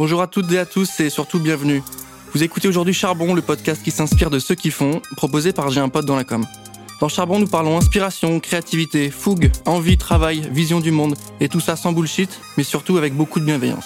Bonjour à toutes et à tous et surtout bienvenue. Vous écoutez aujourd'hui Charbon, le podcast qui s'inspire de ceux qui font, proposé par J'ai un pote dans la com. Dans Charbon, nous parlons inspiration, créativité, fougue, envie, travail, vision du monde, et tout ça sans bullshit, mais surtout avec beaucoup de bienveillance.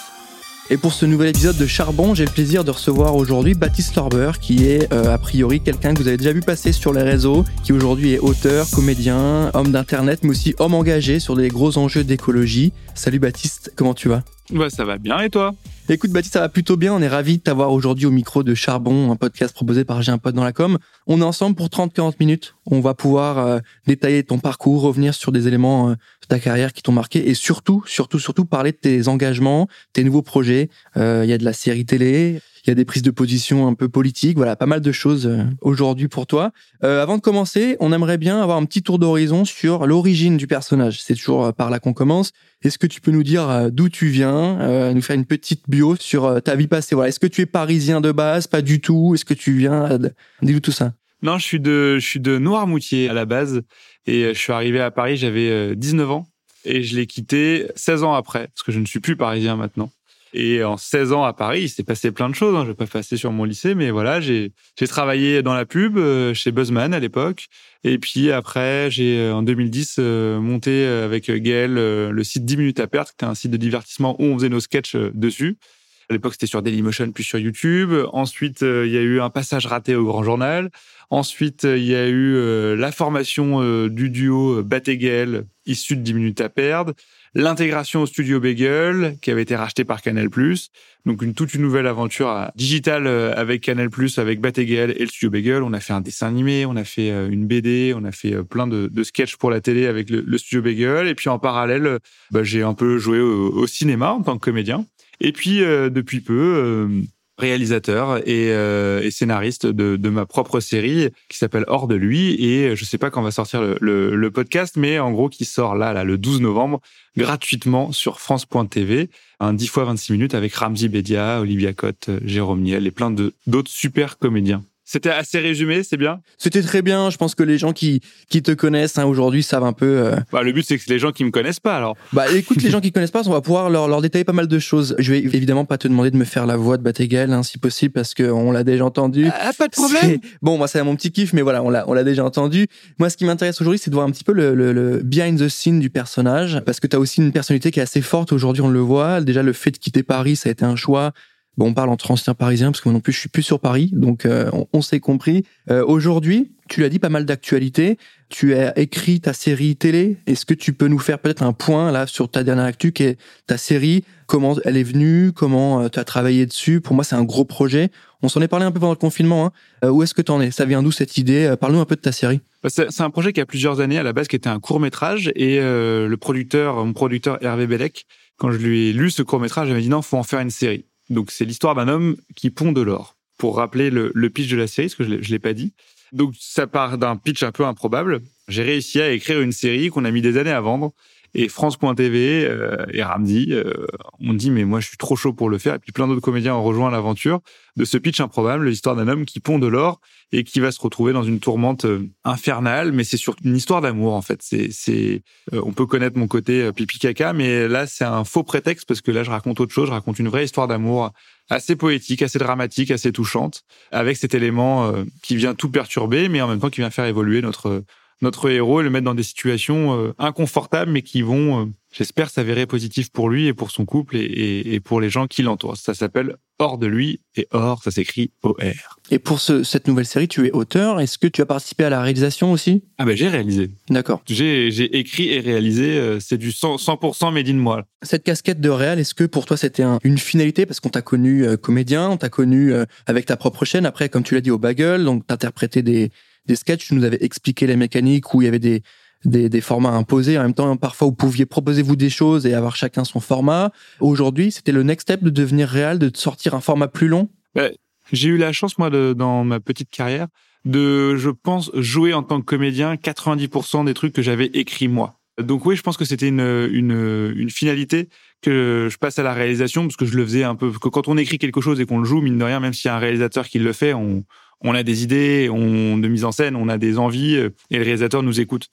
Et pour ce nouvel épisode de Charbon, j'ai le plaisir de recevoir aujourd'hui Baptiste Lorber, qui est euh, a priori quelqu'un que vous avez déjà vu passer sur les réseaux, qui aujourd'hui est auteur, comédien, homme d'internet, mais aussi homme engagé sur des gros enjeux d'écologie. Salut Baptiste, comment tu vas? Bah ça va bien et toi? Écoute Baptiste, ça va plutôt bien. On est ravis de t'avoir aujourd'hui au micro de Charbon, un podcast proposé par J'ai un pote dans la com. On est ensemble pour 30-40 minutes. On va pouvoir euh, détailler ton parcours, revenir sur des éléments euh, de ta carrière qui t'ont marqué et surtout, surtout, surtout parler de tes engagements, tes nouveaux projets. Euh, il y a de la série télé, il y a des prises de position un peu politiques, voilà, pas mal de choses aujourd'hui pour toi. Euh, avant de commencer, on aimerait bien avoir un petit tour d'horizon sur l'origine du personnage. C'est toujours par là qu'on commence. Est-ce que tu peux nous dire d'où tu viens, nous faire une petite bio sur ta vie passée? Voilà, est-ce que tu es parisien de base? Pas du tout. Est-ce que tu viens Dis-nous tout ça. Non, je suis de je suis de Noirmoutier à la base et je suis arrivé à Paris, j'avais 19 ans et je l'ai quitté 16 ans après parce que je ne suis plus parisien maintenant. Et en 16 ans à Paris, il s'est passé plein de choses. Hein. Je vais pas passer sur mon lycée, mais voilà, j'ai travaillé dans la pub chez Buzzman à l'époque. Et puis après, j'ai en 2010 monté avec Gaël le site 10 minutes à perdre, qui était un site de divertissement où on faisait nos sketchs dessus. À l'époque, c'était sur Dailymotion puis sur YouTube. Ensuite, il y a eu un passage raté au Grand Journal. Ensuite, il y a eu la formation du duo Batéguel, issu de 10 minutes à perdre. L'intégration au studio Bagel, qui avait été racheté par Canal+. Donc, une toute une nouvelle aventure digitale avec Canal+, avec Batéguel et le studio Bagel. On a fait un dessin animé, on a fait une BD, on a fait plein de, de sketchs pour la télé avec le, studio Bagel. Et puis, en parallèle, bah, j'ai un peu joué au, cinéma en tant que comédien. Et puis, depuis peu, réalisateur et, euh, et scénariste de, de, ma propre série qui s'appelle Hors de lui et je sais pas quand va sortir le, le, le, podcast mais en gros qui sort là, là le 12 novembre gratuitement sur France.tv un 10 fois 26 minutes avec Ramzi Bedia, Olivia Cotte, Jérôme Niel et plein de d'autres super comédiens. C'était assez résumé, c'est bien? C'était très bien. Je pense que les gens qui qui te connaissent hein, aujourd'hui savent un peu. Euh... Bah, le but c'est que les gens qui me connaissent pas alors. Bah écoute, les gens qui connaissent pas, on va pouvoir leur, leur détailler pas mal de choses. Je vais évidemment pas te demander de me faire la voix de Batégal, hein, si possible, parce que on l'a déjà entendu. Ah, pas de problème. Bon, moi c'est mon petit kiff, mais voilà, on l'a on l'a déjà entendu. Moi, ce qui m'intéresse aujourd'hui, c'est de voir un petit peu le, le, le, behind the scene du personnage, parce que tu as aussi une personnalité qui est assez forte aujourd'hui. On le voit. Déjà, le fait de quitter Paris, ça a été un choix Bon, on parle entre anciens parisiens parce que moi non plus je suis plus sur Paris, donc euh, on, s'est compris. Euh, Aujourd'hui, tu l'as dit, pas mal d'actualités. Tu as écrit ta série télé. Est-ce que tu peux nous faire peut-être un point là sur ta dernière actu, qui est ta série? Comment elle est venue? Comment euh, tu as travaillé dessus? Pour moi, c'est un gros projet. On s'en est parlé un peu pendant le confinement. Hein. Euh, où est-ce que tu en es? Ça vient d'où cette idée? Parle-nous un peu de ta série. Bah, c'est un projet qui a plusieurs années à la base, qui était un court métrage, et le producteur, mon producteur Hervé Bellec, quand je lui ai lu ce court métrage, il m'a dit non, faut en faire une série. Donc c'est l'histoire d'un homme qui pond de l'or. Pour rappeler le, pitch de la série, parce que je ne l'ai pas dit. Donc ça part d'un pitch un peu improbable. J'ai réussi à écrire une série qu'on a mis des années à vendre. Et France.tv euh, et Ramsey euh, ont dit mais moi je suis trop chaud pour le faire. Et puis plein d'autres comédiens ont rejoint l'aventure de ce pitch improbable, l'histoire d'un homme qui pond de l'or et qui va se retrouver dans une tourmente euh, infernale. Mais c'est surtout une histoire d'amour en fait. C'est, c'est, euh, on peut connaître mon côté pipi caca, mais là c'est un faux prétexte parce que là je raconte autre chose. Je raconte une vraie histoire d'amour assez poétique, assez dramatique, assez touchante, avec cet élément qui vient tout perturber, mais en même temps qui vient faire évoluer notre notre héros et le mettre dans des situations euh, inconfortables, mais qui vont, euh, j'espère, s'avérer positives pour lui et pour son couple et, pour les gens qui l'entourent. Ça s'appelle Hors de lui et Hors, ça s'écrit O-R. Et pour cette nouvelle série, tu es auteur. Est-ce que tu as participé à la réalisation aussi? Ah ben j'ai réalisé. D'accord. J'ai écrit et réalisé. Euh, c'est du 100%, 100 made in moi. Cette casquette de réal, est-ce que pour toi c'était une finalité? Parce qu'on t'a connu comédien, on t'a connu avec ta propre chaîne. Après, comme tu l'as dit au Bagel, donc t'interprétais des des sketchs, tu nous avais expliqué les mécaniques où il y avait des, des, des, formats imposés. En même temps, parfois, vous pouviez proposer vous des choses et avoir chacun son format. Aujourd'hui, c'était le next step de devenir réel, de sortir un format plus long? J'ai eu la chance, moi, de, dans ma petite carrière, de, je pense, jouer en tant que comédien 90% des trucs que j'avais écrits moi. Donc oui, je pense que c'était une, une, une finalité que je passe à la réalisation parce que je le faisais un peu. Que quand on écrit quelque chose et qu'on le joue, mine de rien, même s'il y a un réalisateur qui le fait, on, on a des idées on, de mise en scène, on a des envies euh, et le réalisateur nous écoute.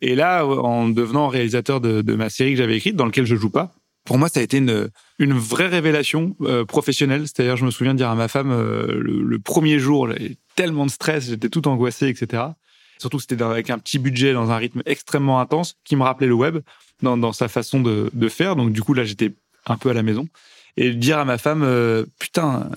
Et là, en devenant réalisateur de, ma série que j'avais écrite, dans lequel je joue pas, pour moi, ça a été une, une vraie révélation euh, professionnelle. C'est-à-dire, je me souviens de dire à ma femme, euh, le, premier jour, j'avais tellement de stress, j'étais tout angoissé, etc. Surtout, c'était avec un petit budget, dans un rythme extrêmement intense, qui me rappelait le web dans, sa façon de, faire. Donc, du coup, là, j'étais un peu à la maison. Et dire à ma femme, euh, putain,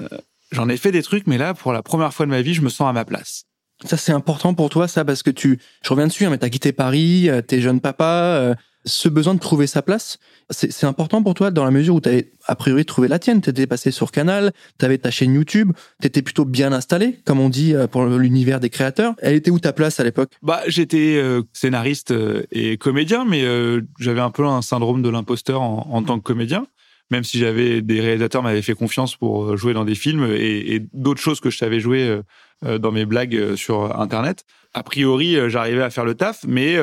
j'en ai fait des trucs, mais là, pour la première fois de ma vie, je me sens à ma place. Ça, c'est important pour toi, ça, parce que tu, je reviens dessus, hein, mais t'as quitté Paris, t'es jeune papa, ce besoin de trouver sa place, c'est important pour toi dans la mesure où tu avais a priori trouvé la tienne. Tu étais passé sur Canal, tu avais ta chaîne YouTube, tu étais plutôt bien installé, comme on dit euh, pour l'univers des créateurs. Elle était où ta place à l'époque? Bah, j'étais euh, scénariste euh, et comédien, mais j'avais un peu un syndrome de l'imposteur en, tant que comédien. Même si j'avais des réalisateurs m'avaient fait confiance pour jouer dans des films et, et d'autres choses que je savais jouer dans mes blagues sur Internet. A priori, j'arrivais à faire le taf, mais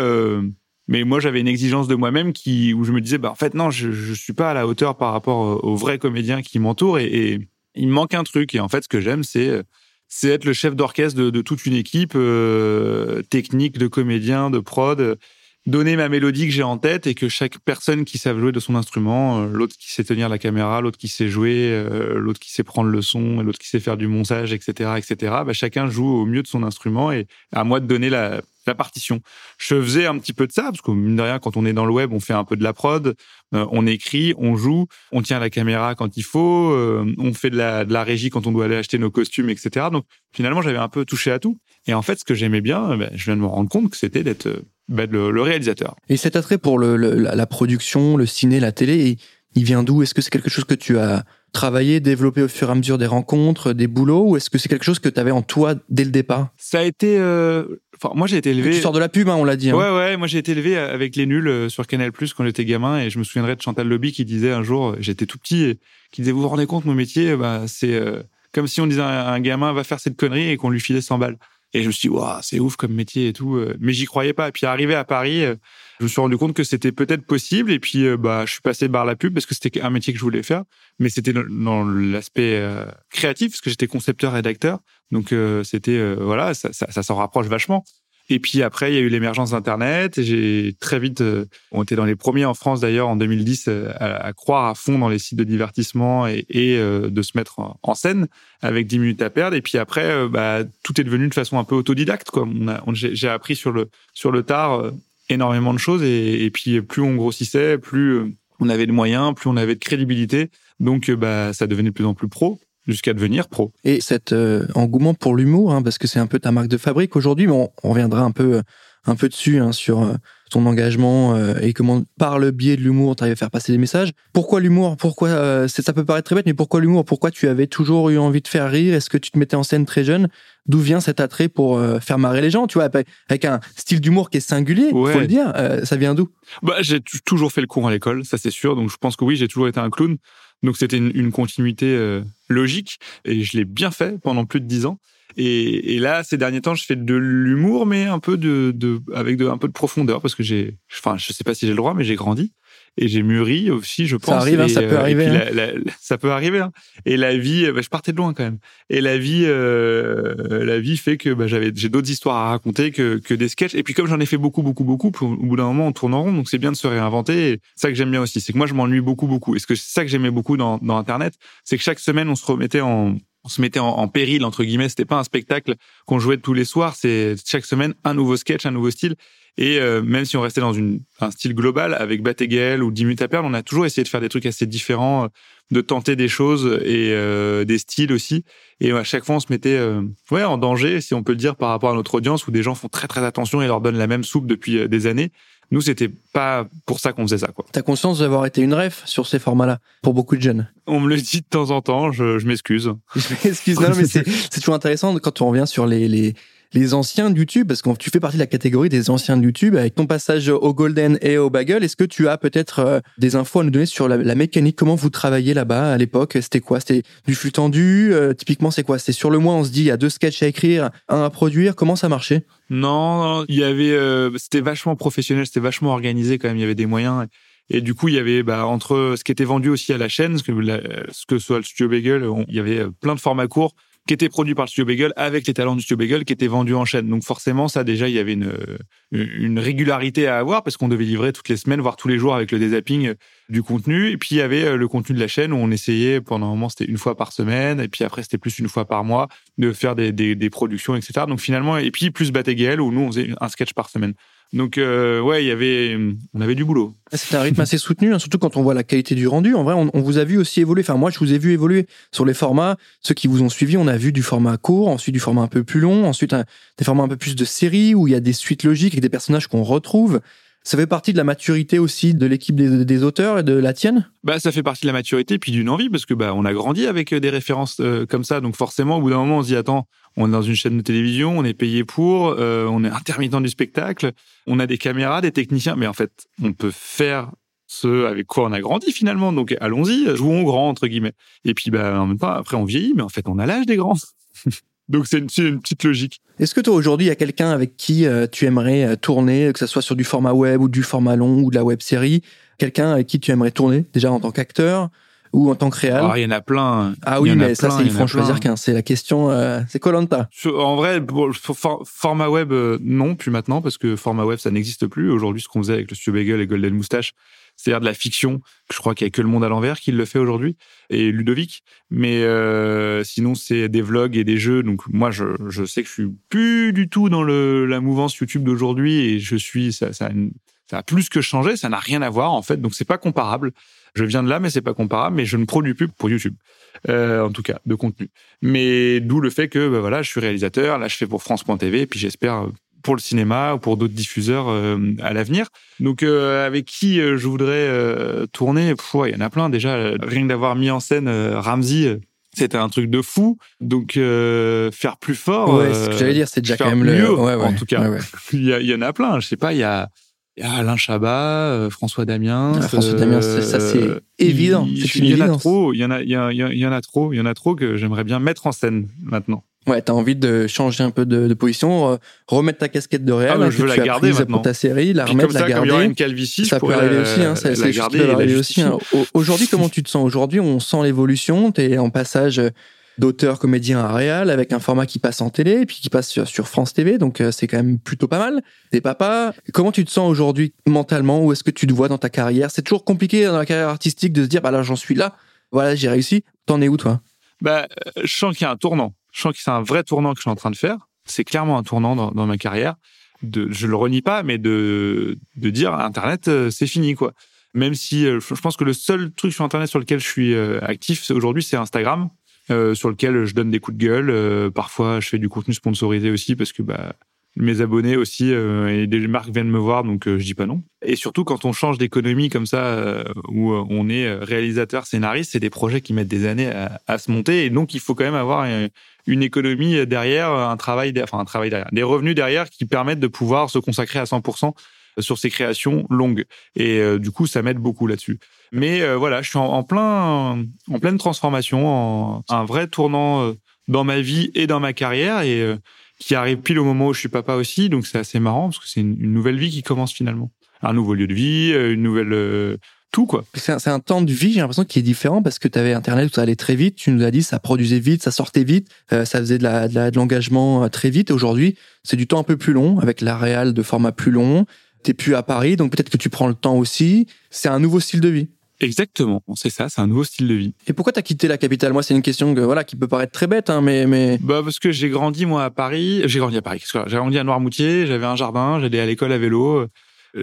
mais moi, j'avais une exigence de moi-même qui, où je me disais, bah, en fait, non, je, je suis pas à la hauteur par rapport aux vrais comédiens qui m'entourent et, et, il me manque un truc. Et en fait, ce que j'aime, c'est, c'est être le chef d'orchestre de, de, toute une équipe euh, technique de comédiens, de prod, donner ma mélodie que j'ai en tête et que chaque personne qui sait jouer de son instrument, euh, l'autre qui sait tenir la caméra, l'autre qui sait jouer, euh, l'autre qui sait prendre le son, l'autre qui sait faire du montage, etc., etc. Bah, chacun joue au mieux de son instrument et à moi de donner la, la partition. Je faisais un petit peu de ça, parce que mine de rien, quand on est dans le web, on fait un peu de la prod, euh, on écrit, on joue, on tient la caméra quand il faut, euh, on fait de la, de la régie quand on doit aller acheter nos costumes, etc. Donc finalement, j'avais un peu touché à tout. Et en fait, ce que j'aimais bien, euh, ben, je viens de me rendre compte que c'était d'être ben, le, réalisateur. Et cet attrait pour la production, le ciné, la télé, il vient d'où? Est-ce que c'est quelque chose que tu as travailler, développer au fur et à mesure des rencontres, des boulots, ou est-ce que c'est quelque chose que tu avais en toi dès le départ Ça a été... Euh... Enfin, moi j'ai été élevé... Tu sors de la pub, hein, on l'a dit. Hein. Ouais, ouais, moi j'ai été élevé avec les nuls euh, sur Canal+, quand j'étais gamin, et je me souviendrai de Chantal Lobby qui disait un jour, j'étais tout petit, et qui disait, vous vous rendez compte, mon métier, bah, c'est euh, comme si on disait à un gamin, va faire cette connerie, et qu'on lui filait 100 balles. Et je me suis dit, c'est ouf comme métier et tout. Euh. Mais j'y croyais pas. Et puis arrivé à Paris, je me suis rendu compte que c'était peut-être possible. Et puis, euh, bah, je suis passé par la pub parce que c'était un métier que je voulais faire. Mais c'était dans l'aspect euh, créatif parce que j'étais concepteur rédacteur. Donc, euh, c'était, voilà, ça, ça s'en rapproche vachement. Et puis après, il y a eu l'émergence d'Internet. Et j'ai très vite, on était dans les premiers en France d'ailleurs en 2010 à, croire à fond dans les sites de divertissement et, et de se mettre en, scène avec 10 minutes à perdre. Et puis après, bah, tout est devenu de façon un peu autodidacte. J'ai appris sur le sur le tard énormément de choses et, et, puis plus on grossissait, plus euh, on avait de moyens, plus on avait de crédibilité. Donc euh, bah ça devenait de plus en plus pro jusqu'à devenir pro. Et cet euh, engouement pour l'humour, hein, parce que c'est un peu ta marque de fabrique aujourd'hui, mais on, on, reviendra un peu un peu dessus hein, sur ton engagement euh, et comment, par le biais de l'humour, tu arrives à faire passer des messages. Pourquoi l'humour Pourquoi euh, Ça peut paraître très bête, mais pourquoi l'humour Pourquoi tu avais toujours eu envie de faire rire? Est-ce que tu te mettais en scène très jeune? D'où vient cet attrait pour euh, faire marrer les gens Tu vois, avec un style d'humour qui est singulier, il faut le dire. ça vient d'où? Bah, j'ai toujours fait le cours à l'école, ça c'est sûr. Donc je pense que oui, j'ai toujours été un clown. Donc c'était une, une, continuité logique et je l'ai bien fait pendant plus de dix ans. Et, et, là, ces derniers temps, je fais de l'humour, mais un peu de, de avec de, un peu de profondeur, parce que j'ai, enfin, je sais pas si j'ai le droit, mais j'ai grandi et j'ai mûri aussi, je pense. Ça arrive, hein, ça peut euh, arriver. Hein. ça peut arriver. Hein. Et la vie, bah, je partais de loin quand même. Et la vie, euh, la vie fait que bah, j'avais, j'ai d'autres histoires à raconter que, que des sketchs. Et puis comme j'en ai fait beaucoup, beaucoup, beaucoup, au bout d'un moment, on tourne en rond. Donc c'est bien de se réinventer. Et ça que j'aime bien aussi, c'est que moi, je m'ennuie beaucoup, beaucoup. Et ce que c'est ça que j'aimais beaucoup dans, dans Internet, c'est que chaque semaine, on se remettait en on se mettait en, péril entre guillemets. C'était pas un spectacle qu'on jouait tous les soirs. C'est chaque semaine un nouveau sketch, un nouveau style. Et euh, même si on restait dans une, un style global avec Batéguel ou 10 minutes à perdre, on a toujours essayé de faire des trucs assez différents, euh, de tenter des choses et euh, des styles aussi. Et à chaque fois, on se mettait ouais en danger, si on peut le dire, par rapport à notre audience où des gens font très très attention et leur donnent la même soupe depuis des années. Nous, c'était pas pour ça qu'on faisait ça, quoi. T'as conscience d'avoir été une ref sur ces formats-là pour beaucoup de jeunes On me le dit de temps en temps. Je, je m'excuse. Je m'excuse. Non, mais c'est toujours intéressant quand on revient sur les, les les anciens de YouTube, parce que tu fais partie de la catégorie des anciens de YouTube, avec ton passage au Golden et au Bagel, est-ce que tu as peut-être euh, des infos à nous donner sur la, mécanique, comment vous travailliez là-bas à l'époque? C'était quoi? C'était du flux tendu euh, Typiquement, c'est quoi? C'est sur le mois, on se dit, il y a deux sketchs à écrire, un à produire. Comment ça marchait? Non, il y avait, euh, c'était vachement professionnel, c'était vachement organisé quand même. Il y avait des moyens. Et du coup, il y avait bah, entre ce qui était vendu aussi à la chaîne, ce que, ce que soit le Studio Bagel, il y avait plein de formats courts qui était produit par le studio Bagel avec les talents du studio Bagel qui étaient vendus en chaîne. Donc forcément, ça déjà, il y avait une, une régularité à avoir parce qu'on devait livrer toutes les semaines, voire tous les jours avec le dézapping du contenu. Et puis il y avait euh, le contenu de la chaîne où on essayait pendant un moment, c'était une fois par semaine, et puis après c'était plus une fois par mois de faire des, des, des productions, etc. Donc finalement, et puis plus Batégal où nous on faisait un sketch par semaine. Donc euh, ouais, il y avait, on avait du boulot. C'est un rythme assez soutenu, hein, surtout quand on voit la qualité du rendu. En vrai, on, vous a vu aussi évoluer. Enfin, moi, je vous ai vu évoluer sur les formats. Ceux qui vous ont suivi, on a vu du format court, ensuite du format un peu plus long, ensuite des formats un peu plus de série où il y a des suites logiques avec des personnages qu'on retrouve. Ça fait partie de la maturité aussi de l'équipe des, auteurs et de la tienne? Bah, ça fait partie de la maturité puis d'une envie parce que bah on a grandi avec des références euh, comme ça, donc forcément au bout d'un moment on se dit attends, on est dans une chaîne de télévision, on est payé pour, euh, on est intermittent du spectacle, on a des caméras, des techniciens, mais en fait on peut faire ce avec quoi on a grandi finalement, donc allons-y, jouons grand entre guillemets. Et puis bah en même temps après on vieillit, mais en fait on a l'âge des grands. Donc c'est une, une, petite logique. Est-ce que toi aujourd'hui il y a quelqu'un avec qui euh, tu aimerais euh, tourner, que ce soit sur du format web ou du format long ou de la web série, quelqu'un avec qui tu aimerais tourner déjà en tant qu'acteur ou en tant que réal? Ah il y en a plein. Ah oui mais ça c'est il faut en choisir qu'un. C'est la question. Euh, c'est Colanta. En vrai pour, for, format web euh, non plus maintenant parce que format web ça n'existe plus. Aujourd'hui ce qu'on faisait avec le Studio Bagel et Golden Moustache c'est-à-dire de la fiction. Je crois qu'il y a que le monde à l'envers qui le fait aujourd'hui et Ludovic. Mais euh, sinon, c'est des vlogs et des jeux. Donc moi, je, je sais que je suis plus du tout dans le, la mouvance YouTube d'aujourd'hui et je suis ça, ça, ça a plus que changé. Ça n'a rien à voir en fait. Donc c'est pas comparable. Je viens de là, mais c'est pas comparable. Mais je ne produis plus pour YouTube, euh, en tout cas, de contenu. Mais d'où le fait que bah, voilà, je suis réalisateur. Là, je fais pour France.tv. Et puis j'espère pour le cinéma ou pour d'autres diffuseurs euh, à l'avenir. Donc euh, avec qui euh, je voudrais tourner, il y en a plein déjà. Rien d'avoir mis en scène Ramsey, c'était un truc de fou. Donc faire plus fort. Ouais, ce que j'allais dire, c'est déjà quand même mieux, le. Ouais, ouais, en tout cas, il y, y, en a plein. Je sais pas, il y a. Il y a Alain Chabat, François Damien. Ah, François Damien, ça c'est évident. Il, il y en a trop. Il y en a, il y, a, il y en a trop. Il y en a trop que j'aimerais bien mettre en scène maintenant. Ouais, t'as envie de changer un peu de, de position, remettre ta casquette de réel, ah, je veux la garder maintenant. pour ta série, la remettre, ça, la garder. Comme il y une calvitie, ça peut arriver aussi. Hein, ça, la garder peut arriver aussi. Hein. Aujourd'hui, comment tu te sens Aujourd'hui, on sent l'évolution. T'es en passage d'auteur comédien à réal avec un format qui passe en télé et puis qui passe sur, sur France TV donc euh, c'est quand même plutôt pas mal t'es papa comment tu te sens aujourd'hui mentalement? Où est-ce que tu te vois dans ta carrière? C'est toujours compliqué dans la carrière artistique de se dire bah là j'en suis là voilà j'ai réussi t'en es où toi? Bah je sens qu'il y a un tournant je sens que c'est un vrai tournant que je suis en train de faire. C'est clairement un tournant dans, ma carrière. De, je le renie pas, mais de, de dire Internet, c'est fini, quoi. Même si je pense que le seul truc sur Internet sur lequel je suis actif aujourd'hui, c'est Instagram, euh, sur lequel je donne des coups de gueule. Euh, parfois, je fais du contenu sponsorisé aussi parce que bah, mes abonnés aussi euh, et des marques viennent me voir, donc euh, je dis pas non. Et surtout quand on change d'économie comme ça, euh, où on est réalisateur, scénariste, c'est des projets qui mettent des années à, à, se monter, et donc il faut quand même avoir une économie derrière, un travail, enfin un travail derrière, des revenus derrière qui permettent de pouvoir se consacrer à 100% sur ces créations longues. Et du coup, ça m'aide beaucoup là-dessus. Mais voilà, je suis en, plein, en pleine transformation, en, un vrai tournant dans ma vie et dans ma carrière, et qui arrive pile au moment où je suis papa aussi, donc c'est assez marrant parce que c'est une, une, nouvelle vie qui commence finalement, un nouveau lieu de vie, une nouvelle euh, tout quoi. C'est un, un, temps de vie, j'ai l'impression qui est différent parce que tu avais internet où ça allait très vite. Tu nous as dit ça produisait vite, ça sortait vite, euh, ça faisait de la de l'engagement de très vite. Aujourd'hui, c'est du temps un peu plus long avec la réal de format plus long. T'es plus à Paris, donc peut-être que tu prends le temps aussi. C'est un nouveau style de vie. Exactement, c'est ça, c'est un nouveau style de vie. Et pourquoi t'as quitté la capitale? Moi, c'est une question que, voilà qui peut paraître très bête, hein, mais mais. Bah parce que j'ai grandi moi à Paris. J'ai grandi à Paris. J'ai grandi à Noirmoutier. J'avais un jardin. J'allais à l'école à vélo.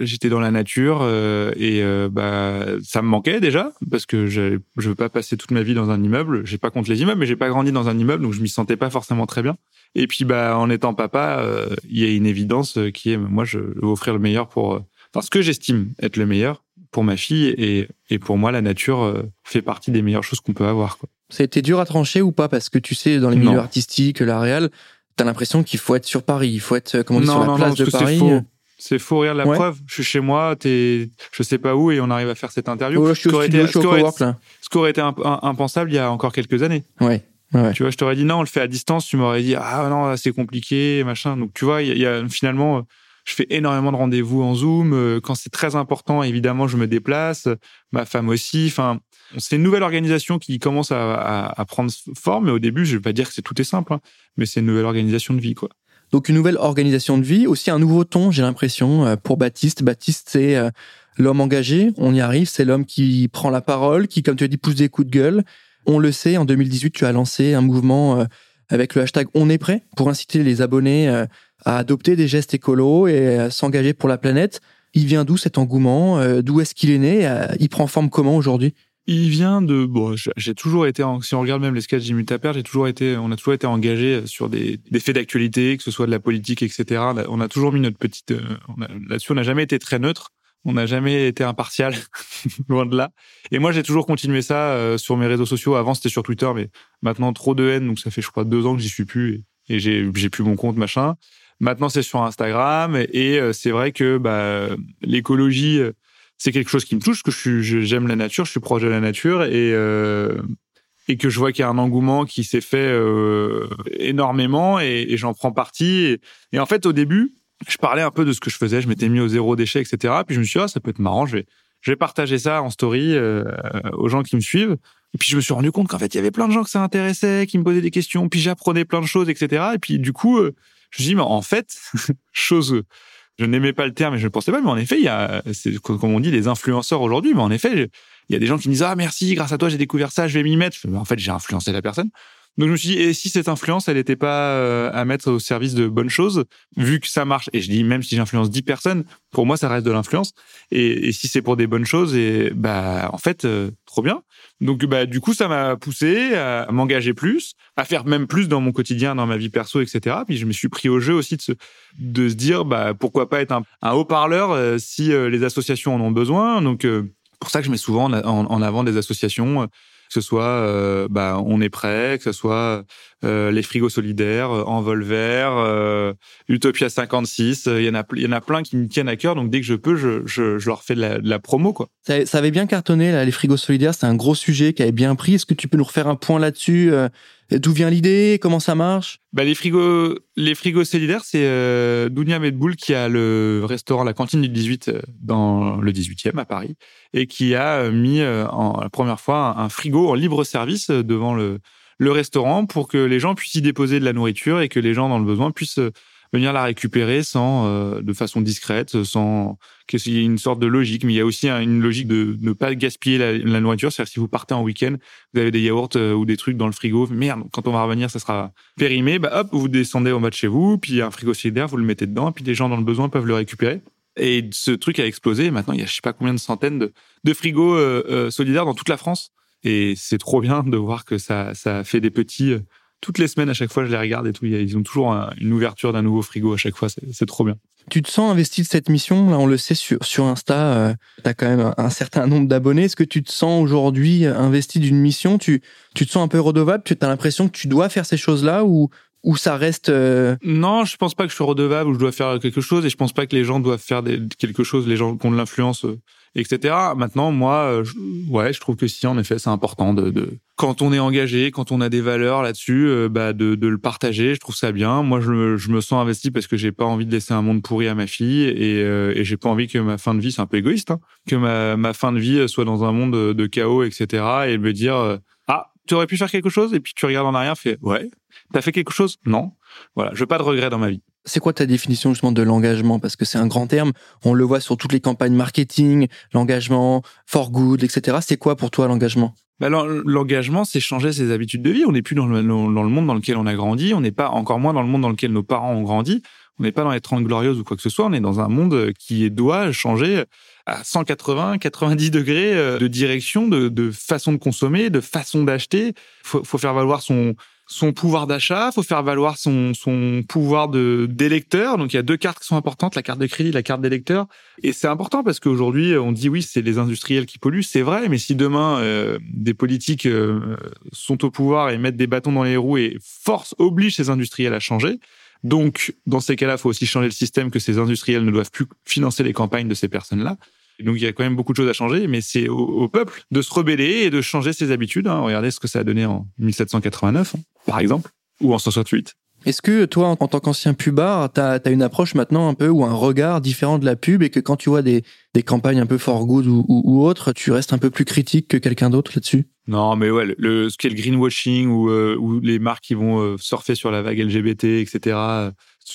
J'étais dans la nature euh, et euh, bah ça me manquait déjà parce que je je veux pas passer toute ma vie dans un immeuble. J'ai pas contre les immeubles, mais j'ai pas grandi dans un immeuble, donc je m'y sentais pas forcément très bien. Et puis bah en étant papa, euh, il y a une évidence qui est moi je veux offrir le meilleur pour enfin ce que j'estime être le meilleur pour ma fille et, et pour moi la nature fait partie des meilleures choses qu'on peut avoir quoi. Ça a été dur à trancher ou pas? Parce que tu sais dans les milieux non. artistiques la réal t'as l'impression qu'il faut être sur Paris il faut être comment on dit, non, sur la non, place de Paris faux. C'est faux, regarde la ouais. preuve. Je suis chez moi, t'es, je sais pas où, et on arrive à faire cette interview. Oh, là, je suis ce au studio, je suis au cowork, là. Ce qui aurait été impensable il y a encore quelques années. Ouais. Ouais. Tu vois, je t'aurais dit non, on le fait à distance. Tu m'aurais dit ah non, c'est compliqué, machin. Donc tu vois, il y, y, a finalement, je fais énormément de rendez-vous en Zoom. Quand c'est très important, évidemment, je me déplace. Ma femme aussi. Enfin, C'est une nouvelle organisation qui commence à, à, prendre forme, mais au début, je vais pas dire que c'est tout est simple, hein, mais c'est une nouvelle organisation de vie, quoi. Donc une nouvelle organisation de vie, aussi un nouveau ton, j'ai l'impression, euh, pour Baptiste. Baptiste, c'est euh, l'homme engagé, on y arrive, c'est l'homme qui prend la parole, qui, comme tu as dit, pousse des coups de gueule. On le sait, en 2018, tu as lancé un mouvement euh, avec le hashtag On est prêt pour inciter les abonnés à adopter des gestes écolos et à s'engager pour la planète. Il vient d'où cet engouement D'où est-ce qu'il est né Il prend forme comment aujourd'hui? Il vient de bon, j'ai toujours été si on regarde même les sketchs d'Imutaper, j'ai toujours été on a toujours été engagé sur des, des faits d'actualité, que ce soit de la politique, etc. On a toujours mis notre petite euh, là-dessus, on n'a jamais été très neutre, on n'a jamais été impartial, loin de là. Et moi, j'ai toujours continué ça euh, sur mes réseaux sociaux. Avant, c'était sur Twitter, mais maintenant trop de haine, donc ça fait je crois deux ans que j'y suis plus et, j'ai j'ai plus mon compte machin. Maintenant, c'est sur Instagram et, euh, c'est vrai que bah, l'écologie c'est quelque chose qui me touche, que j'aime la nature, je suis proche de la nature et euh, et que je vois qu'il y a un engouement qui s'est fait euh, énormément et, et j'en prends partie. Et, en fait, au début, je parlais un peu de ce que je faisais, je m'étais mis au zéro déchet, etc. Puis je me suis dit, ah, ça peut être marrant, je vais, je vais partager ça en story euh, aux gens qui me suivent. Et puis je me suis rendu compte qu'en fait, il y avait plein de gens que ça intéressait, qui me posaient des questions, puis j'apprenais plein de choses, etc. Et puis du coup, euh, je me suis dit, mais en fait, chose je n'aimais pas le terme et je ne pensais pas, mais en effet, il y a, comme on dit, des influenceurs aujourd'hui, mais en effet, il y a des gens qui me disent, ah, merci, grâce à toi, j'ai découvert ça, je vais m'y mettre. en fait, j'ai influencé la personne. Donc je me suis dit, et si cette influence, elle n'était pas euh, à mettre au service de bonnes choses, vu que ça marche, et je dis, même si j'influence 10 personnes, pour moi, ça reste de l'influence. Et, et, si c'est pour des bonnes choses, et bah en fait, euh, trop bien. Donc bah du coup, ça m'a poussé à m'engager plus, à faire même plus dans mon quotidien, dans ma vie perso, etc. Puis je me suis pris au jeu aussi de se, de se dire, bah pourquoi pas être un, haut-parleur euh, si les associations en ont besoin. Donc pour ça que je mets souvent en, en avant des associations que ce soit euh, bah, On est prêt, que ce soit euh, les frigos solidaires, euh, Envol Vert, euh, Utopia 56. Il y en a, y en a plein qui me tiennent à cœur. Donc dès que je peux, je, je, je leur fais de la, de la, promo, quoi. Ça, ça avait bien cartonné là, les frigos solidaires. C'est un gros sujet qui avait bien pris. Est-ce que tu peux nous refaire un point là-dessus D'où vient l'idée? Comment ça marche? Bah, les frigos, les frigos solidaires, c'est euh, Dounia Medboul qui a le restaurant La Cantine du 18 dans le 18e à Paris et qui a mis en la première fois un frigo en libre service devant le restaurant pour que les gens puissent y déposer de la nourriture et que les gens dans le besoin puissent euh, venir la récupérer sans euh, de façon discrète, sans qu'il y ait une sorte de logique. Mais il y a aussi une logique de ne pas gaspiller la, nourriture. C'est-à-dire si vous partez en week-end, vous avez des yaourts euh, ou des trucs dans le frigo. Merde, quand on va revenir, ça sera périmé. Bah hop, vous descendez en bas de chez vous, puis un frigo solidaire, vous le mettez dedans, puis des gens dans le besoin peuvent le récupérer. Et ce truc a explosé. Maintenant, il y a je sais pas combien de centaines de, frigos solidaires dans toute la France. Et c'est trop bien de voir que ça, ça fait des petits. Euh, toutes les semaines, à chaque fois, je les regarde et tout. Ils ont toujours une ouverture d'un nouveau frigo à chaque fois. C'est trop bien. Tu te sens investi de cette mission? Là, on le sait sur, sur Insta, euh, tu as quand même un, certain nombre d'abonnés. Est-ce que tu te sens aujourd'hui investi d'une mission? Tu, tu te sens un peu redevable? Tu as l'impression que tu dois faire ces choses-là ou, ou ça reste euh, Non, je pense pas que je suis redevable ou je dois faire quelque chose et je pense pas que les gens doivent faire des, quelque chose, les gens qui ont de l'influence etc. Maintenant, moi, euh, je, ouais, je trouve que si, en effet, c'est important de, de, quand on est engagé, quand on a des valeurs là-dessus, euh, bah, de, de, le partager. Je trouve ça bien. Moi, je, me, je me sens investi parce que j'ai pas envie de laisser un monde pourri à ma fille et, euh, et j'ai pas envie que ma fin de vie, c'est un peu égoïste, hein, que ma, ma fin de vie soit dans un monde de chaos, etc. Et me dire, ah, tu aurais pu faire quelque chose et puis tu regardes en arrière, fais, ouais, t'as fait quelque chose? Non. Voilà, je veux pas de regrets dans ma vie. C'est quoi ta définition justement de l'engagement? Parce que c'est un grand terme, on le voit sur toutes les campagnes marketing, l'engagement, for good, etc. C'est quoi pour toi l'engagement? Bah, L'engagement, c'est changer ses habitudes de vie. On n'est plus dans le, monde dans lequel on a grandi, on n'est pas encore moins dans le monde dans lequel nos parents ont grandi, on n'est pas dans les 30 glorieuses ou quoi que ce soit, on est dans un monde qui doit changer à 180, 90 degrés euh, de direction, de, de façon de consommer, de façon d'acheter. Faut, faut faire valoir son son pouvoir d'achat, faut faire valoir son, son pouvoir de d'électeur. Donc il y a deux cartes qui sont importantes, la carte de crédit, la carte d'électeur. Et c'est important parce qu'aujourd'hui on dit oui c'est les industriels qui polluent, c'est vrai, mais si demain euh, des politiques euh, sont au pouvoir et mettent des bâtons dans les roues et force oblige ces industriels à changer, donc dans ces cas-là, faut aussi changer le système que ces industriels ne doivent plus financer les campagnes de ces personnes-là. Donc il y a quand même beaucoup de choses à changer, mais c'est au, peuple de se rebeller et de changer ses habitudes. Hein. Regardez ce que ça a donné en 1789, hein, par exemple, ou en 168. Est-ce que toi, en, tant qu'ancien pubard, tu as, une approche maintenant un peu ou un regard différent de la pub et que quand tu vois des, des campagnes un peu for good ou, ou, autres, tu restes un peu plus critique que quelqu'un d'autre là-dessus? Non, mais ouais, le, ce qu'est le greenwashing ou, euh, ou les marques qui vont euh, surfer sur la vague LGBT, etc.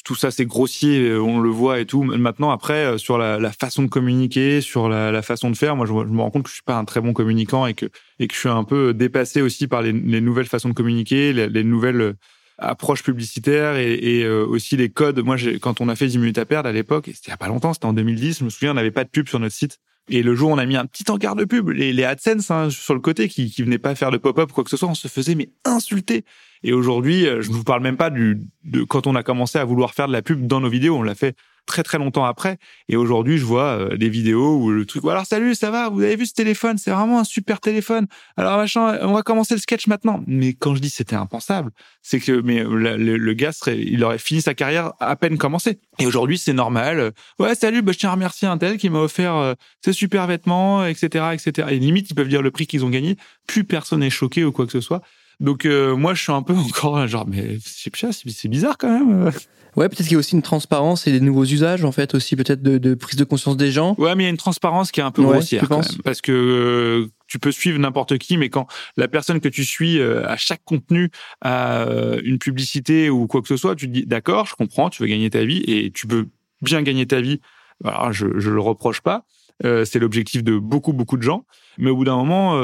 Tout ça, c'est grossier, euh, on le voit et tout. Maintenant, après, sur la, façon de communiquer, sur la, façon de faire, moi, je, me rends compte que je suis pas un très bon communicant et que, je suis un peu dépassé aussi par les, les nouvelles façons de communiquer, les, les nouvelles approche publicitaire et, euh, aussi les codes. Moi, quand on a fait 10 minutes à perdre à l'époque, c'était il y a pas longtemps, c'était en 2010, je me souviens, on n'avait pas de pub sur notre site. Et le jour on a mis un petit encart de pub, les, les AdSense hein, sur le côté qui, qui venaient pas faire de pop-up quoi que ce soit, on se faisait mais insulter. Et aujourd'hui, euh, je ne vous parle même pas du de quand on a commencé à vouloir faire de la pub dans nos vidéos, on l'a fait très très longtemps après. Et aujourd'hui, je vois euh, des vidéos où le truc, alors salut, ça va, vous avez vu ce téléphone, c'est vraiment un super téléphone. Alors machin, on va commencer le sketch maintenant. Mais quand je dis c'était impensable, c'est que mais le, gars serait, il aurait fini sa carrière à peine commencé. Et aujourd'hui, c'est normal. Ouais, salut, bah, je tiens à remercier un tel qui m'a offert euh, ces super vêtements, etc., etc. Et limite, ils peuvent dire le prix qu'ils ont gagné. Plus personne n'est choqué ou quoi que ce soit. Donc euh, moi, je suis un peu encore genre, mais c'est bizarre quand même. Ouais, peut-être qu'il y a aussi une transparence et des nouveaux usages, en fait, aussi peut-être de, de, prise de conscience des gens. Ouais, mais il y a une transparence qui est un peu grossière, quand même, parce que euh, tu peux suivre n'importe qui, mais quand la personne que tu suis euh, à chaque contenu a euh, une publicité ou quoi que ce soit, tu te dis d'accord, je comprends, tu veux gagner ta vie et tu peux bien gagner ta vie. Alors, je, je le reproche pas. c'est l'objectif de beaucoup beaucoup de gens, mais au bout d'un moment,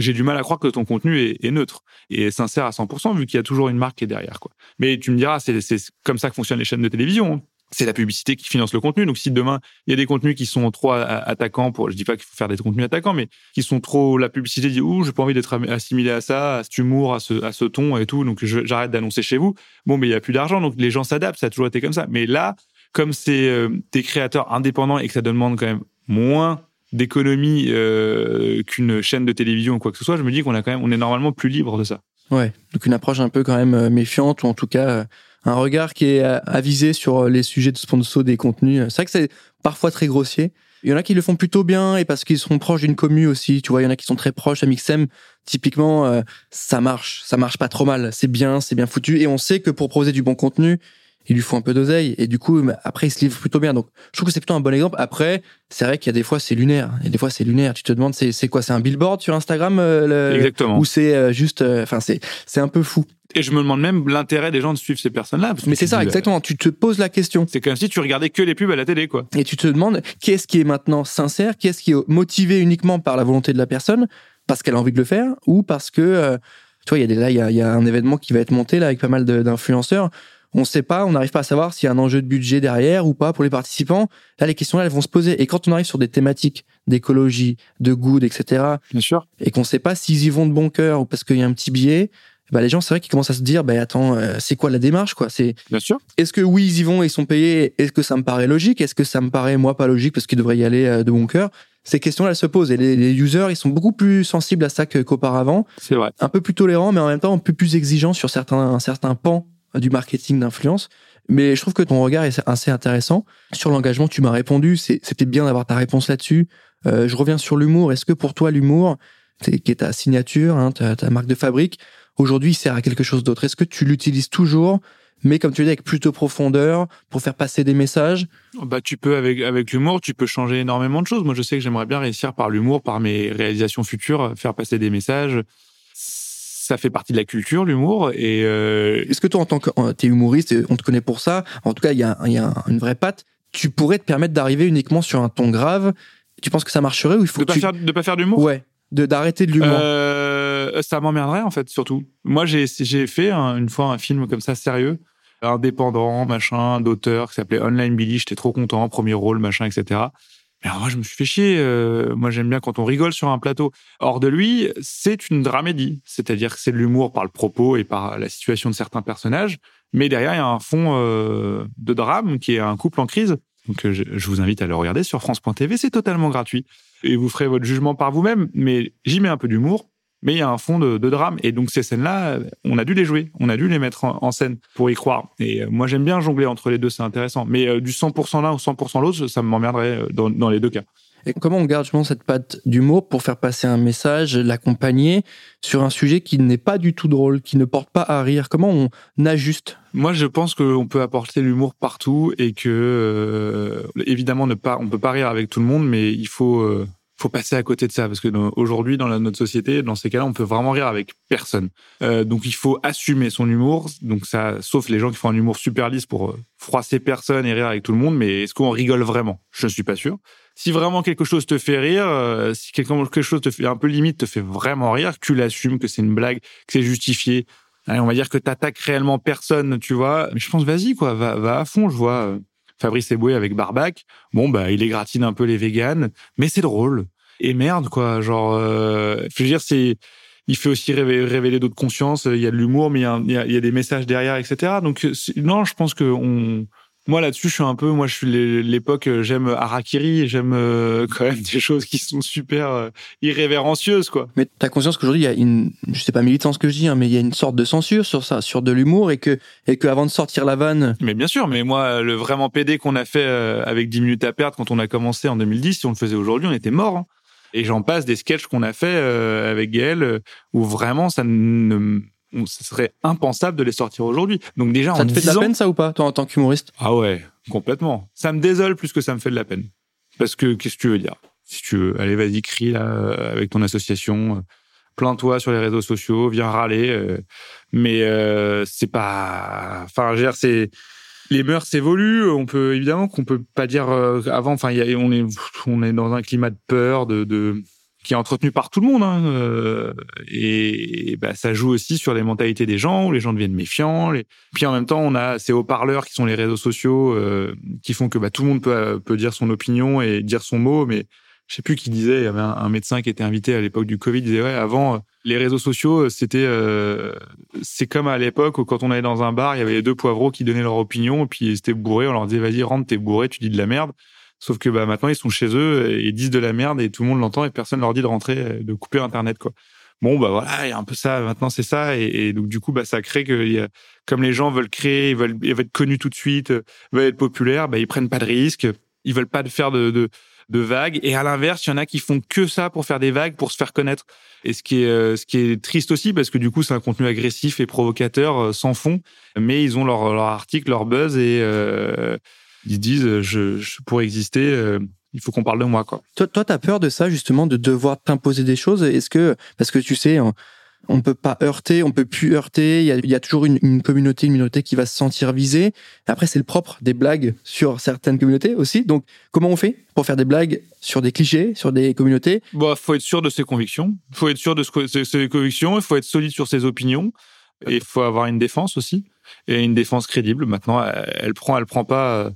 j'ai du mal à croire que ton contenu est, neutre et sincère à 100% vu qu'il y a toujours une marque qui est derrière. Quoi. Mais tu me diras, c'est comme ça que fonctionnent les chaînes de télévision. Hein. C'est la publicité qui finance le contenu. Donc si demain il y a des contenus qui sont trop attaquants, pour, je dis pas qu'il faut faire des contenus attaquants, mais qui sont trop, la publicité dit ouh j'ai pas envie d'être assimilé à ça, à cet humour, à ce, à ce ton et tout, donc j'arrête d'annoncer chez vous. Bon, mais il y a plus d'argent, donc les gens s'adaptent. Ça a toujours été comme ça. Mais là, comme c'est euh, des créateurs indépendants et que ça demande quand même moins d'économie euh, qu'une chaîne de télévision ou quoi que ce soit, je me dis qu'on a quand même, on est normalement plus libre de ça. Ouais, donc une approche un peu quand même euh, méfiante ou en tout cas euh, un regard qui est avisé sur les sujets de sponsor des contenus. C'est vrai que c'est parfois très grossier. Il y en a qui le font plutôt bien et parce qu'ils sont proches d'une commune aussi. Tu vois, il y en a qui sont très proches. à Mixem, typiquement, ça marche, ça marche pas trop mal. C'est bien, c'est bien foutu et on sait que pour proposer du bon contenu, il lui faut un peu d'oseille et du coup après il se livre plutôt bien. Donc je trouve que c'est plutôt un bon exemple. Après c'est vrai qu'il y a des fois c'est lunaire. Et des fois c'est lunaire. Tu te demandes c'est c'est quoi? C'est un billboard sur Instagram euh, exactement. ou c'est euh, juste euh, enfin c'est c'est un peu fou. Et je me demande même l'intérêt des gens de suivre ces personnes-là. Mais c'est ça, exactement. Tu te poses la question. C'est comme si tu regardais que les pubs à la télé, quoi. Et tu te demandes qu'est-ce qui est maintenant sincère, qu'est-ce qui est motivé uniquement par la volonté de la personne, parce qu'elle a envie de le faire, ou parce que, tu vois, il y a des, là, il y a, y a, un événement qui va être monté là avec pas mal d'influenceurs on ne sait pas, on n'arrive pas à savoir s'il y a un enjeu de budget derrière ou pas pour les participants. Là, les questions là, elles vont se poser. Et quand on arrive sur des thématiques d'écologie, de good, etc. Bien sûr. Et qu'on ne sait pas s'ils y vont de bon cœur ou parce qu'il y a un petit biais, bah les gens c'est vrai qu'ils commencent à se dire bah attends euh, c'est quoi la démarche quoi? C'est bien sûr est-ce que oui ils y vont et ils sont payés? Est-ce que ça me paraît logique? Est-ce que ça me paraît moi pas logique parce qu'ils devraient y aller euh, de bon cœur? Ces questions là elles se posent et les, users ils sont beaucoup plus sensibles à ça qu'auparavant c'est vrai un peu plus tolérants mais en même temps un peu plus exigeants sur certains certains pans du marketing d'influence. Mais je trouve que ton regard est assez intéressant. Sur l'engagement, tu m'as répondu. C'était bien d'avoir ta réponse là-dessus. Euh, je reviens sur l'humour. Est-ce que pour toi, l'humour, qui est ta signature, hein, ta, marque de fabrique, aujourd'hui, sert à quelque chose d'autre? Est-ce que tu l'utilises toujours mais comme tu dis avec plutôt profondeur pour faire passer des messages? Bah tu peux avec l'humour tu peux changer énormément de choses moi je sais que j'aimerais bien réussir par l'humour par mes réalisations futures faire passer des messages ça fait partie de la culture, l'humour. Et euh... est-ce que toi, en tant que es humoriste, on te connaît pour ça. En tout cas, il y a, y a une vraie patte. Tu pourrais te permettre d'arriver uniquement sur un ton grave? Tu penses que ça marcherait ou il faut de pas faire de pas faire d'humour? Ouais, de d'arrêter de l'humour. Euh, ça m'emmerderait en fait, surtout. Moi, j'ai j'ai fait une fois un film comme ça sérieux, indépendant, machin, d'auteur qui s'appelait Online Billy. J'étais trop content, premier rôle, machin, etc. Mais moi, je me suis fait chier. Euh, moi, j'aime bien quand on rigole sur un plateau. Hors de lui, c'est une dramédie. C'est-à-dire que c'est de l'humour par le propos et par la situation de certains personnages. Mais derrière, il y a un fond euh, de drame qui est un couple en crise. Donc, euh, je, je, vous invite à le regarder sur France.tv. C'est totalement gratuit. Et vous ferez votre jugement par vous-même. Mais j'y mets un peu d'humour mais il y a un fond de, de, drame. Et donc ces scènes-là, on a dû les jouer, on a dû les mettre en, scène pour y croire. Et euh, moi j'aime bien jongler entre les deux, c'est intéressant. Mais euh, du 100% l'un ou 100% l'autre, ça m'emmerderait euh, dans, dans les deux cas. Et comment on garde justement cette patte d'humour pour faire passer un message, l'accompagner sur un sujet qui n'est pas du tout drôle, qui ne porte pas à rire? Comment on ajuste? Moi, je pense qu'on peut apporter l'humour partout et que, euh, évidemment, ne pas, on peut pas rire avec tout le monde, mais il faut, euh, faut passer à côté de ça parce que aujourd'hui, dans notre société, dans ces cas-là, on peut vraiment rire avec personne. Euh, donc, il faut assumer son humour. Donc, ça, sauf les gens qui font un humour super lisse pour froisser personne et rire avec tout le monde. Mais est-ce qu'on rigole vraiment? Je ne suis pas sûr si vraiment quelque chose te fait rire, euh, si quelque chose te fait un peu limite, te fait vraiment rire, tu l'assumes, que c'est une blague, que c'est justifié. Allez, on va dire que t'attaques réellement personne, tu vois. Mais je pense, vas-y, quoi, va, va à fond. Je vois euh, Fabrice Eboué avec Barbac. Bon, bah, il égratine un peu les véganes, mais c'est drôle. Et merde, quoi. Genre, euh, je veux dire, c'est, il fait aussi révéler, d'autres consciences. Il y a de l'humour, mais il y a, il y a, des messages derrière, etc. Donc, non, je pense que on, moi là-dessus, je suis un peu, moi je suis l'époque, euh, j'aime Harakiri, j'aime euh, quand même des choses qui sont super euh, irrévérencieuses quoi. Mais t'as conscience qu'aujourd'hui il y a une, je sais pas militant ce que je dis, hein, mais il y a une sorte de censure sur ça, sur de l'humour et que et que avant de sortir la vanne. Mais bien sûr, mais moi le vraiment PD qu'on a fait avec 10 minutes à perdre quand on a commencé en 2010, si on le faisait aujourd'hui, on était mort. Hein. Et j'en passe des sketchs qu'on a fait avec Gaël où vraiment ça ne ce serait impensable de les sortir aujourd'hui. Donc déjà, ça te fait de la peine ça ou pas, toi en tant qu'humoriste? Ah ouais, complètement. Ça me désole plus que ça me fait de la peine. Parce que qu'est-ce que tu veux dire? Si tu veux, allez, vas-y, crie là euh, avec ton association, euh, plains-toi sur les réseaux sociaux, viens râler. Euh, mais c'est pas, enfin, je c'est les mœurs évoluent. On peut évidemment qu'on peut pas dire avant. Enfin, on est on est dans un climat de peur, de, de qui est entretenu par tout le monde. Hein, euh, et, bah, ça joue aussi sur les mentalités des gens, où les gens deviennent méfiants. Les... Puis en même temps, on a ces haut-parleurs qui sont les réseaux sociaux, euh, qui font que bah, tout le monde peut, peut dire son opinion et dire son mot. Mais je sais plus qui disait, il y avait un, médecin qui était invité à l'époque du Covid, il disait ouais, avant les réseaux sociaux, c'était euh, c'est comme à l'époque où quand on allait dans un bar, il y avait les deux poivreaux qui donnaient leur opinion, et puis ils étaient bourrés, on leur disait vas-y rentre, t'es bourré, tu dis de la merde. Sauf que bah, maintenant, ils sont chez eux et disent de la merde et tout le monde l'entend et personne leur dit de rentrer, de couper Internet. quoi. Bon, bah voilà, il y a un peu ça. Maintenant, c'est ça. Et, donc, du coup, bah, ça crée que, comme les gens veulent créer, ils veulent, être connus tout de suite, veulent être populaires, bah, ils prennent pas de risques. Ils veulent pas faire de, de, de vagues. Et à l'inverse, il y en a qui font que ça pour faire des vagues, pour se faire connaître. Et ce qui est, euh, ce qui est triste aussi, parce que du coup, c'est un contenu agressif et provocateur euh, sans fond. Mais ils ont leur, leur article, leur buzz et, euh, ils disent euh, je, je pour exister euh, il faut qu'on parle de moi quoi. Toi toi tu as peur de ça justement de devoir t'imposer des choses? Est-ce que parce que tu sais on, on peut pas heurter, on peut plus heurter. Il y a, il y a toujours une, une, communauté, une minorité qui va se sentir visée. Après, c'est le propre des blagues sur certaines communautés aussi. Donc, comment on fait pour faire des blagues sur des clichés, sur des communautés? Bah, faut être sûr de ses convictions. Faut être sûr de ses convictions. Il faut être solide sur ses opinions. Et il faut avoir une défense aussi et une défense crédible. Maintenant, elle, elle prend, elle prend pas euh,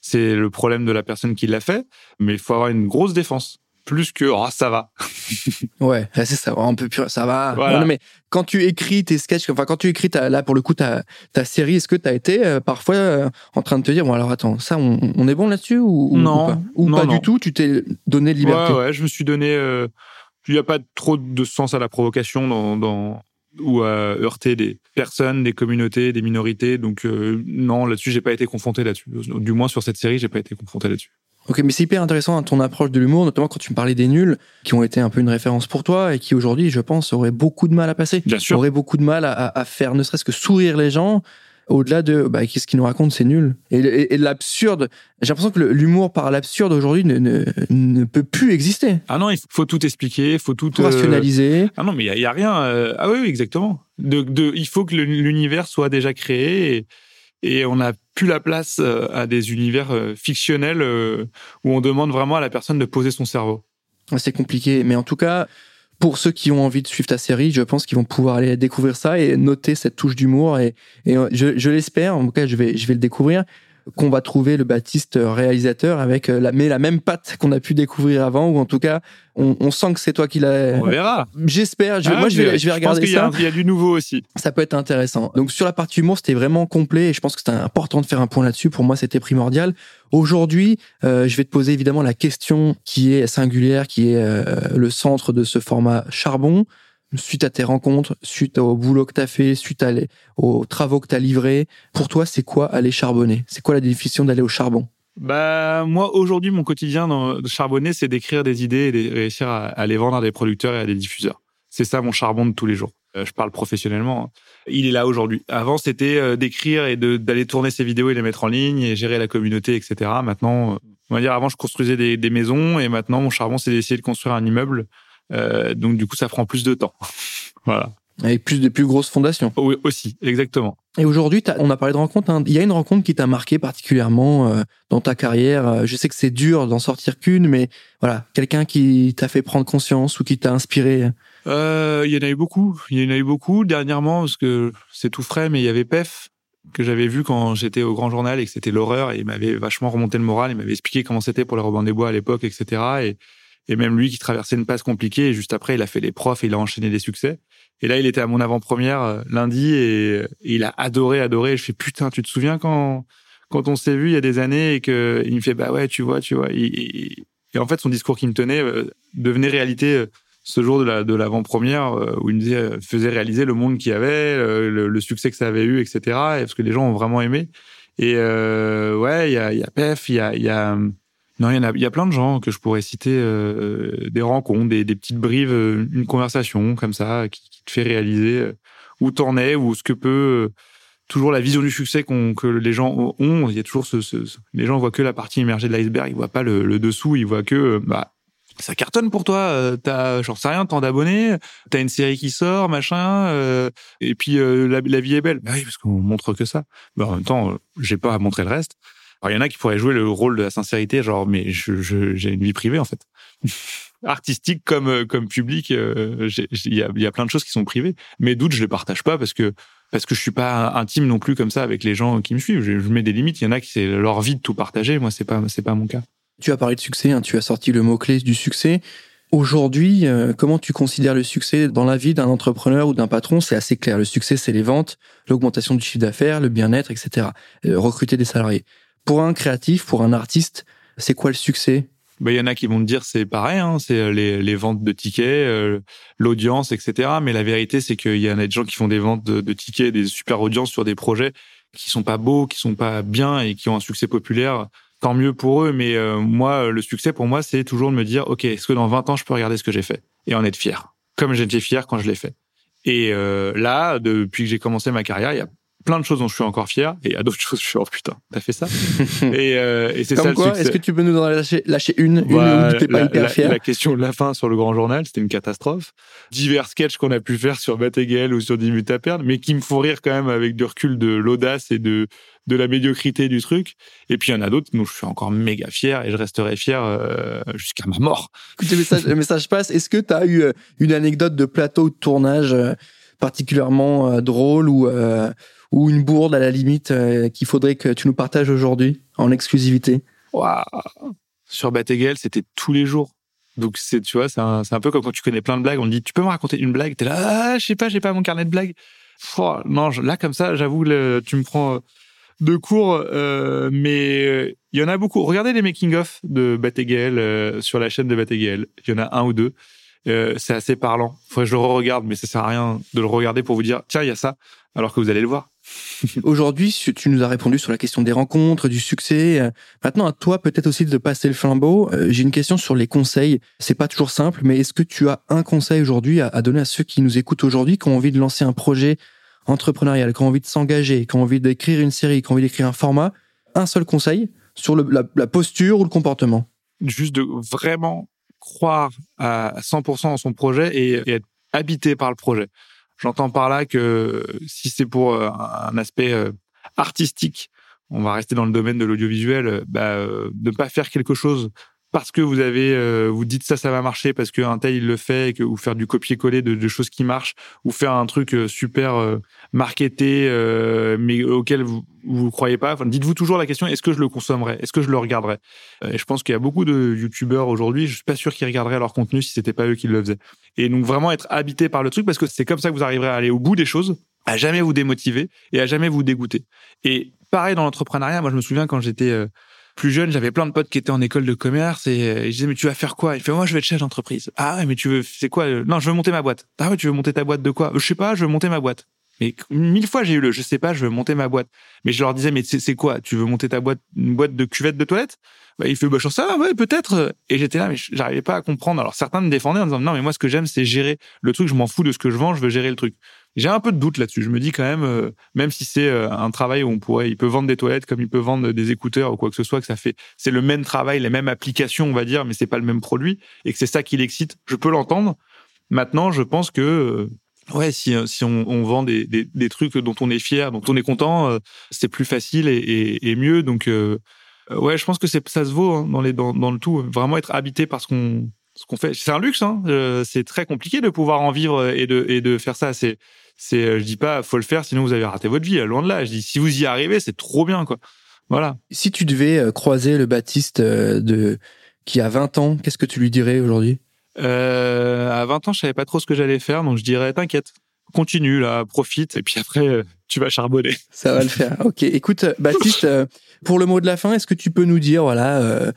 c'est le problème de la personne qui l'a fait, mais il faut avoir une grosse défense. Plus que oh, ça va. ouais, c'est ça, un peu plus, ça va. Non, mais quand tu écris tes sketchs, enfin quand tu écris là pour le coup ta, ta série, est-ce que tu as été euh, parfois euh, en train de te dire bon alors attends ça on, on est bon là-dessus ou, non ou pas, ou pas du tout Tu t'es donné liberté? Ouais, ouais, je me suis donné. Euh, il n'y a pas trop de sens à la provocation dans, dans ou à heurter des personnes, des communautés, des minorités. Donc euh, non, là-dessus, j'ai pas été confronté là-dessus. Du moins sur cette série, j'ai pas été confronté là-dessus. Ok, mais c'est hyper intéressant hein, ton approche de l'humour, notamment quand tu me parlais des nuls, qui ont été un peu une référence pour toi et qui aujourd'hui, je pense, auraient beaucoup de mal à passer. Bien sûr. Auraient beaucoup de mal à, à faire ne serait-ce que sourire les gens au-delà de bah, qu'est-ce qu'il nous raconte, c'est nul. Et, l'absurde, j'ai l'impression que l'humour par l'absurde aujourd'hui ne, ne, peut plus exister. Ah non, il faut tout expliquer, il faut tout, euh, rationaliser. Ah non, mais il y, a, rien. Euh, ah oui, oui, exactement. De, de, il faut que l'univers soit déjà créé et, et on n'a plus la place euh, à des univers fictionnels où on demande vraiment à la personne de poser son cerveau. C'est compliqué, mais en tout cas, pour ceux qui ont envie de suivre ta série, je pense qu'ils vont pouvoir aller découvrir ça et noter cette touche d'humour. Et, euh, je, l'espère, en tout cas, je vais le découvrir, qu'on va trouver le Baptiste réalisateur avec euh, la, mais la même patte qu'on a pu découvrir avant, ou en tout cas, on, on sent que c'est toi qui l'as. On verra. J'espère. Je, ah, moi, je vais, je vais regarder pense ça. Il y, a du nouveau aussi. Ça peut être intéressant. Donc sur la partie humour, c'était vraiment complet et je pense que c'était important de faire un point là-dessus. Pour moi, c'était primordial. Aujourd'hui, euh, je vais te poser évidemment la question qui est singulière, qui est euh, le centre de ce format charbon. Suite à tes rencontres, suite au boulot que tu as fait, suite à aux travaux que tu as livrés, pour toi, c'est quoi aller charbonner? C'est quoi la définition d'aller au charbon? Bah moi aujourd'hui mon quotidien dans, charbonner c'est d'écrire des idées et de réussir à, les vendre à des producteurs et à des diffuseurs. C'est ça mon charbon de tous les jours. Euh, je parle professionnellement. Hein. Il est là aujourd'hui. Avant c'était euh, d'écrire et d'aller tourner ses vidéos et les mettre en ligne et gérer la communauté etc. Maintenant on va dire avant je construisais des, des maisons et maintenant mon charbon c'est d'essayer de construire un immeuble. Euh, donc du coup ça prend plus de temps. voilà. Avec plus de plus grosses fondations. Oui, aussi, exactement. Et aujourd'hui, on a parlé de rencontres. Hein. Il y a une rencontre qui t'a marqué particulièrement euh, dans ta carrière. Euh, je sais que c'est dur d'en sortir qu'une, mais voilà, quelqu'un qui t'a fait prendre conscience ou qui t'a inspiré? Euh, il y en a eu beaucoup. Il y en a eu beaucoup dernièrement parce que c'est tout frais, mais il y avait PEF que j'avais vu quand j'étais au Grand Journal et que c'était l'horreur. Et il m'avait vachement remonté le moral. Il m'avait expliqué comment c'était pour les Robins des Bois à l'époque, etc. Et, et même lui qui traversait une passe compliquée. Juste après, il a fait les profs et il a enchaîné des succès. Et là, il était à mon avant-première euh, lundi et, il a adoré, adoré. je fais putain, tu te souviens quand quand on s'est vu il y a des années et que il me fait bah ouais, tu vois, tu vois. Et, en fait, son discours qui me tenait euh, devenait réalité euh, ce jour de la de l'avant-première où il me faisait réaliser le monde qu'il y avait, le, succès que ça avait eu, etc. Et parce que les gens ont vraiment aimé. Et ouais, il y a, y a Pef, il y a, y a non, il y en a, il y a plein de gens que je pourrais citer, euh, des rencontres, des, des, petites brives, euh, une conversation comme ça qui, te fait réaliser euh, où t'en es ou ce que peut toujours la vision du succès qu'on que les gens ont. Il y a toujours ce, ce, les gens voient que la partie immergée de l'iceberg, ils voient pas le, le, dessous, ils voient que bah ça cartonne pour toi. T'as, j'en sais rien, tant d'abonnés, t'as une série qui sort, machin, euh, et puis la, la, vie est belle. Bah oui, parce qu'on montre que ça. Bah, en même temps, j'ai pas à montrer le reste. Alors, il y en a qui pourraient jouer le rôle de la sincérité, genre, mais je, j'ai une vie privée, en fait. Artistique comme, euh, comme public, euh, il y, a, y a plein de choses qui sont privées. Mes doutes, je les partage pas parce que, parce que je suis pas intime non plus comme ça avec les gens qui me suivent. Je, mets des limites. Il y en a qui c'est leur vie de tout partager. Moi, c'est pas, c'est pas mon cas. Tu as parlé de succès, hein, tu as sorti le mot-clé du succès. Aujourd'hui, euh, comment tu considères le succès dans la vie d'un entrepreneur ou d'un patron? C'est assez clair. Le succès, c'est les ventes, l'augmentation du chiffre d'affaires, le bien-être, etc. recruter des salariés. Pour un créatif, pour un artiste, c'est quoi le succès? Bah, il y en a qui vont te dire c'est pareil, hein, c'est euh, les, les, ventes de tickets, euh, l'audience, etc. Mais la vérité, c'est qu'il y en a des gens qui font des ventes de, de, tickets, des super audiences sur des projets qui sont pas beaux, qui sont pas bien et qui ont un succès populaire. Tant mieux pour eux. Mais euh, moi, le succès pour moi, c'est toujours de me dire, ok, est-ce que dans 20 ans, je peux regarder ce que j'ai fait? Et en être fier, comme j'étais fier quand je l'ai fait. Et là, depuis que j'ai commencé ma carrière, il y a plein de choses dont je suis encore fier et à d'autres choses je suis oh putain. T'as fait ça? Et, euh, et c'est ça quoi est-ce que tu peux nous en lâcher, lâcher une une où t'es pas hyper fier? la question de la fin sur le grand journal c'était une catastrophe. Divers sketchs qu'on a pu faire sur Batéguel ou sur 10 minutes à perdre mais qui me font rire quand même avec du recul de l'audace et de de la médiocrité du truc. Et puis il y en a d'autres dont je suis encore méga fier et je resterai fier euh, jusqu'à ma mort. Écoute le message, le message passe. Est-ce que tu as eu euh, une anecdote de plateau de tournage euh, particulièrement drôle ou ou une bourde à la limite euh, qu'il faudrait que tu nous partages aujourd'hui en exclusivité Waouh Sur Batéguel, c'était tous les jours. Donc c'est tu vois, c'est un, un, peu comme quand tu connais plein de blagues, on te dit tu peux me raconter une blague, t'es là ah, je sais pas, j'ai pas mon carnet de blagues. non, là comme ça, j'avoue tu me prends euh, de cours euh, mais il y en a beaucoup. Regardez les making of de Batéguel euh, sur la chaîne de Batéguel. Il y en a un ou deux. C'est assez parlant. Faudrait que je le re-regarde, mais ça sert à rien de le regarder pour vous dire tiens il y a ça, alors que vous allez le voir. Aujourd'hui, tu nous as répondu sur la question des rencontres, du succès. Euh, maintenant, à toi peut-être aussi de passer le flambeau. Euh, j'ai une question sur les conseils. C'est pas toujours simple, mais est-ce que tu as un conseil aujourd'hui à donner à ceux qui nous écoutent aujourd'hui, qui ont envie de lancer un projet entrepreneurial, qui ont envie de s'engager, qui ont envie d'écrire une série, qui ont envie d'écrire un format? Un seul conseil sur la, posture ou le comportement? Juste de vraiment croire à 100% dans son projet et être habité par le projet. J'entends par là que si c'est pour euh, un aspect euh, artistique, on va rester dans le domaine de l'audiovisuel, euh, bah, ne pas faire quelque chose parce que vous avez, euh, vous dites ça, ça va marcher parce qu'un tel il le fait, et que, ou faire du copier-coller de, de, choses qui marchent, ou faire un truc euh, super euh, marketé, euh, mais auquel vous vous croyez pas. Enfin, dites-vous toujours la question est-ce que je le consommerais, est-ce que je le regarderais? Et je pense qu'il y a beaucoup de youtubeurs aujourd'hui, je suis pas sûr qu'ils regarderaient leur contenu si c'était pas eux qui le faisaient. Et donc vraiment être habité par le truc parce que c'est comme ça que vous arriverez à aller au bout des choses, à jamais vous démotiver et à jamais vous dégoûter. Et pareil dans l'entrepreneuriat, moi je me souviens quand j'étais plus jeune, j'avais plein de potes qui étaient en école de commerce et, euh, je disais mais tu vas faire quoi? Il fait moi je vais être chef d'entreprise. Ah ouais mais tu veux c'est quoi Non je veux monter ma boîte. Ah ouais tu veux monter ta boîte de quoi? Je sais pas, je veux monter ma boîte. Mais mille fois, j'ai eu le, je sais pas, je veux monter ma boîte. Mais je leur disais, mais c'est quoi? Tu veux monter ta boîte, une boîte de cuvette de toilette? Bah, Il fait, bah, je ça, ah ouais, peut-être. Et j'étais là, mais j'arrivais pas à comprendre. Alors certains me défendaient en disant, non, mais moi, ce que j'aime, c'est gérer le truc. Je m'en fous de ce que je vends, je veux gérer le truc. J'ai un peu de doute là-dessus. Je me dis quand même, euh, même si c'est euh, un travail où on pourrait, il peut vendre des toilettes comme il peut vendre des écouteurs ou quoi que ce soit, que ça fait, c'est le même travail, les mêmes applications, on va dire, mais c'est pas le même produit et que c'est ça qui l'excite. Je peux l'entendre. Maintenant, je pense que euh, ouais, si, on, vend des, des, trucs dont on est fier, dont on est content, c'est plus facile et, mieux. Donc ouais, je pense que ça se vaut hein, dans, dans le tout. Vraiment être habité par ce qu'on ce qu'on fait. C'est un luxe, hein. c'est très compliqué de pouvoir en vivre et de et de faire ça. C'est c'est, euh, je dis pas, faut le faire, sinon vous avez raté votre vie. Loin de là. Je dis, si vous y arrivez, c'est trop bien, quoi. Voilà. Si tu devais euh, croiser le Baptiste euh, de qui a 20 ans, qu'est-ce que tu lui dirais aujourd'hui? Euh, À 20 ans, je savais pas trop ce que j'allais faire, donc je dirais, t'inquiète, continue là, profite, et puis après, tu vas charbonner. Ça va le faire. Ok. Écoute, Baptiste, pour le mot de la fin, est-ce que tu peux nous dire, voilà,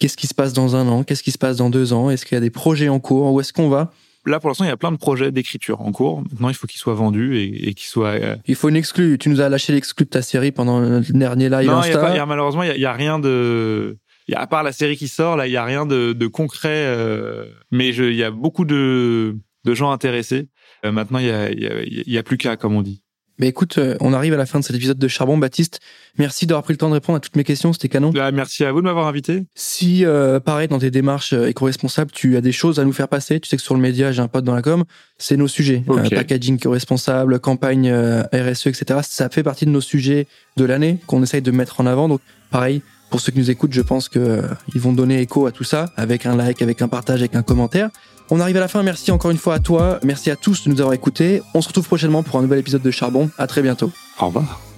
qu'est-ce qui se passe dans un an, qu'est-ce qui se passe dans deux ans, est-ce qu'il y a des projets en cours, où est-ce qu'on va là, pour l'instant, il y a plein de projets d'écriture en cours. Maintenant, il faut qu'ils soient vendus et, et qu'ils soient. Euh, il faut une exclue. Tu nous as lâché l'exclu de ta série pendant le dernier live non, Insta. Y a malheureusement, il y, a, rien de. Y a, à part la série qui sort, là, il y a rien de, de concret. Euh, mais il y a beaucoup de, de gens intéressés. Euh, maintenant, il y a, y, a, y a plus qu'à, comme on dit. Mais écoute, euh, on arrive à la fin de cet épisode de Charbon. Baptiste, merci d'avoir pris le temps de répondre à toutes mes questions. C'était canon. Bah, merci à vous de m'avoir invité. Si, euh, pareil, dans tes démarches euh, éco-responsables, tu as des choses à nous faire passer, tu sais que sur le média, j'ai un pote dans la com, c'est nos sujets. Okay. packaging éco-responsable, campagne RSE, etc. Ça fait partie de nos sujets de l'année qu'on essaye de mettre en avant. Donc, pareil, pour ceux qui nous écoutent, je pense que ils vont donner écho à tout ça avec un like, avec un partage, avec un commentaire. On arrive à la fin. Merci encore une fois à toi. Merci à tous de nous avoir écoutés. On se retrouve prochainement pour un nouvel épisode de Charbon. À très bientôt. Au revoir.